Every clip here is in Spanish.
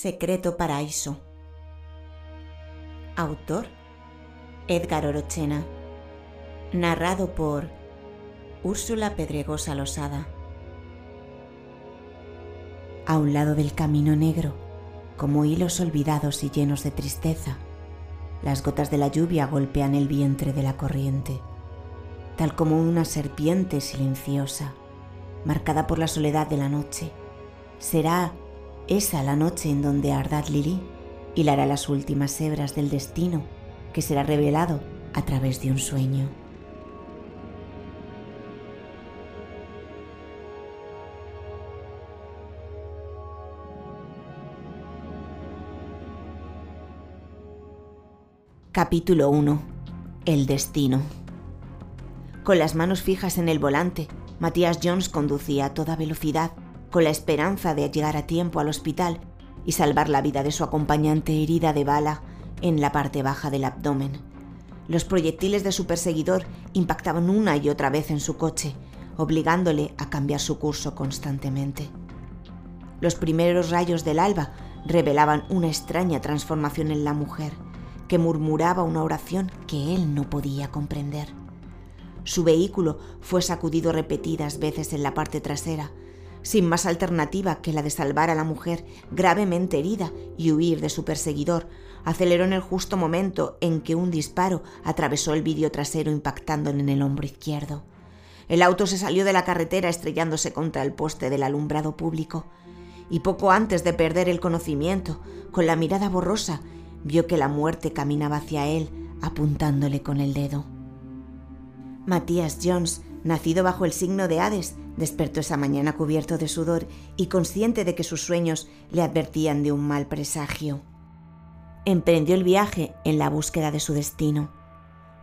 Secreto Paraíso. Autor Edgar Orochena. Narrado por Úrsula Pedregosa Losada. A un lado del camino negro, como hilos olvidados y llenos de tristeza, las gotas de la lluvia golpean el vientre de la corriente, tal como una serpiente silenciosa, marcada por la soledad de la noche. Será esa la noche en donde Ardad Lili hilará las últimas hebras del destino que será revelado a través de un sueño. Capítulo 1. El destino. Con las manos fijas en el volante, Matías Jones conducía a toda velocidad con la esperanza de llegar a tiempo al hospital y salvar la vida de su acompañante herida de bala en la parte baja del abdomen. Los proyectiles de su perseguidor impactaban una y otra vez en su coche, obligándole a cambiar su curso constantemente. Los primeros rayos del alba revelaban una extraña transformación en la mujer, que murmuraba una oración que él no podía comprender. Su vehículo fue sacudido repetidas veces en la parte trasera, sin más alternativa que la de salvar a la mujer gravemente herida y huir de su perseguidor, aceleró en el justo momento en que un disparo atravesó el vidrio trasero impactándole en el hombro izquierdo. El auto se salió de la carretera estrellándose contra el poste del alumbrado público, y poco antes de perder el conocimiento, con la mirada borrosa, vio que la muerte caminaba hacia él, apuntándole con el dedo. Matías Jones, nacido bajo el signo de Hades, despertó esa mañana cubierto de sudor y consciente de que sus sueños le advertían de un mal presagio. Emprendió el viaje en la búsqueda de su destino.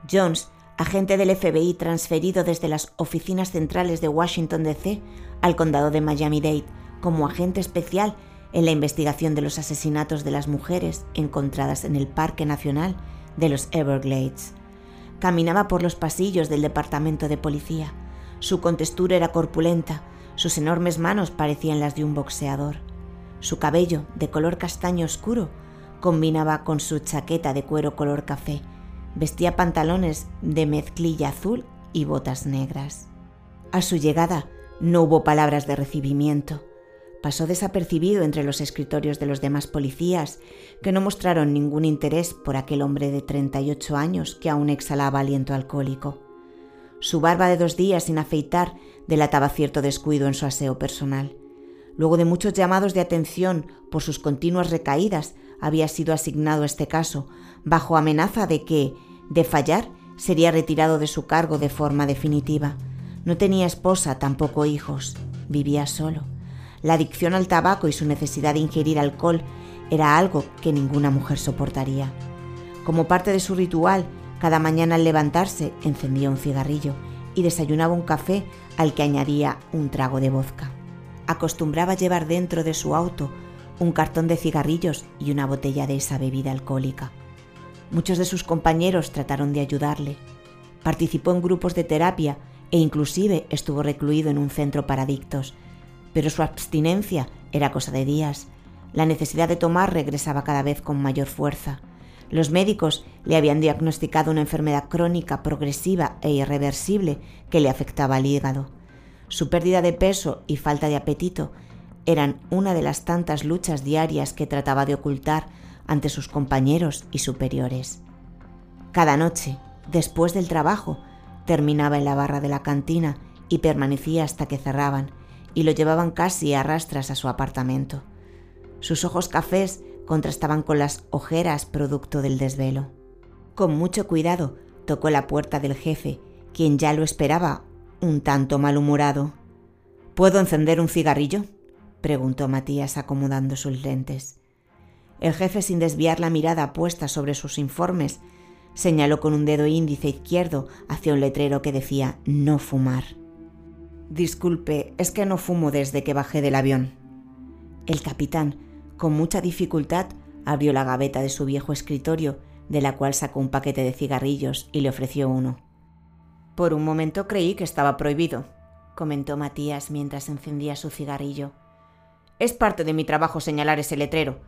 Jones, agente del FBI transferido desde las oficinas centrales de Washington, D.C. al condado de Miami-Dade como agente especial en la investigación de los asesinatos de las mujeres encontradas en el Parque Nacional de los Everglades. Caminaba por los pasillos del departamento de policía. Su contextura era corpulenta, sus enormes manos parecían las de un boxeador. Su cabello, de color castaño oscuro, combinaba con su chaqueta de cuero color café. Vestía pantalones de mezclilla azul y botas negras. A su llegada no hubo palabras de recibimiento pasó desapercibido entre los escritorios de los demás policías, que no mostraron ningún interés por aquel hombre de 38 años que aún exhalaba aliento alcohólico. Su barba de dos días sin afeitar delataba cierto descuido en su aseo personal. Luego de muchos llamados de atención por sus continuas recaídas, había sido asignado este caso, bajo amenaza de que, de fallar, sería retirado de su cargo de forma definitiva. No tenía esposa, tampoco hijos. Vivía solo. La adicción al tabaco y su necesidad de ingerir alcohol era algo que ninguna mujer soportaría. Como parte de su ritual, cada mañana al levantarse encendía un cigarrillo y desayunaba un café al que añadía un trago de vodka. Acostumbraba llevar dentro de su auto un cartón de cigarrillos y una botella de esa bebida alcohólica. Muchos de sus compañeros trataron de ayudarle. Participó en grupos de terapia e inclusive estuvo recluido en un centro para adictos, pero su abstinencia era cosa de días. La necesidad de tomar regresaba cada vez con mayor fuerza. Los médicos le habían diagnosticado una enfermedad crónica, progresiva e irreversible que le afectaba al hígado. Su pérdida de peso y falta de apetito eran una de las tantas luchas diarias que trataba de ocultar ante sus compañeros y superiores. Cada noche, después del trabajo, terminaba en la barra de la cantina y permanecía hasta que cerraban, y lo llevaban casi a rastras a su apartamento. Sus ojos cafés contrastaban con las ojeras producto del desvelo. Con mucho cuidado tocó la puerta del jefe, quien ya lo esperaba, un tanto malhumorado. ¿Puedo encender un cigarrillo? preguntó Matías acomodando sus lentes. El jefe, sin desviar la mirada puesta sobre sus informes, señaló con un dedo índice izquierdo hacia un letrero que decía no fumar. Disculpe, es que no fumo desde que bajé del avión. El capitán, con mucha dificultad, abrió la gaveta de su viejo escritorio, de la cual sacó un paquete de cigarrillos y le ofreció uno. Por un momento creí que estaba prohibido, comentó Matías mientras encendía su cigarrillo. Es parte de mi trabajo señalar ese letrero.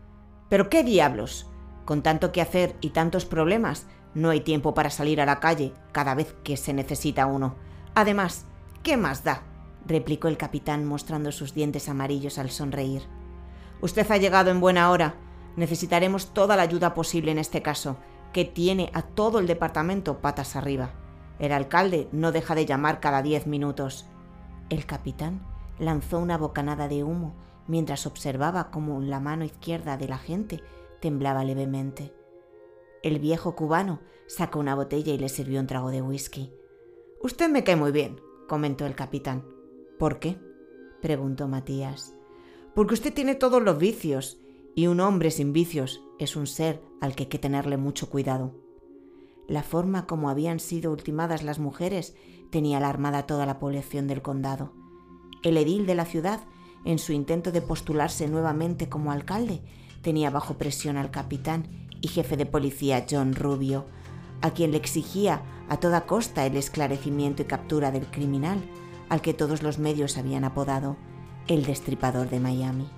¿Pero qué diablos? Con tanto que hacer y tantos problemas, no hay tiempo para salir a la calle cada vez que se necesita uno. Además, ¿qué más da? replicó el capitán mostrando sus dientes amarillos al sonreír. Usted ha llegado en buena hora. Necesitaremos toda la ayuda posible en este caso, que tiene a todo el departamento patas arriba. El alcalde no deja de llamar cada diez minutos. El capitán lanzó una bocanada de humo mientras observaba cómo la mano izquierda de la gente temblaba levemente. El viejo cubano sacó una botella y le sirvió un trago de whisky. Usted me cae muy bien, comentó el capitán. ¿Por qué? preguntó Matías. Porque usted tiene todos los vicios, y un hombre sin vicios es un ser al que hay que tenerle mucho cuidado. La forma como habían sido ultimadas las mujeres tenía alarmada toda la población del condado. El edil de la ciudad, en su intento de postularse nuevamente como alcalde, tenía bajo presión al capitán y jefe de policía John Rubio, a quien le exigía a toda costa el esclarecimiento y captura del criminal, al que todos los medios habían apodado el destripador de Miami.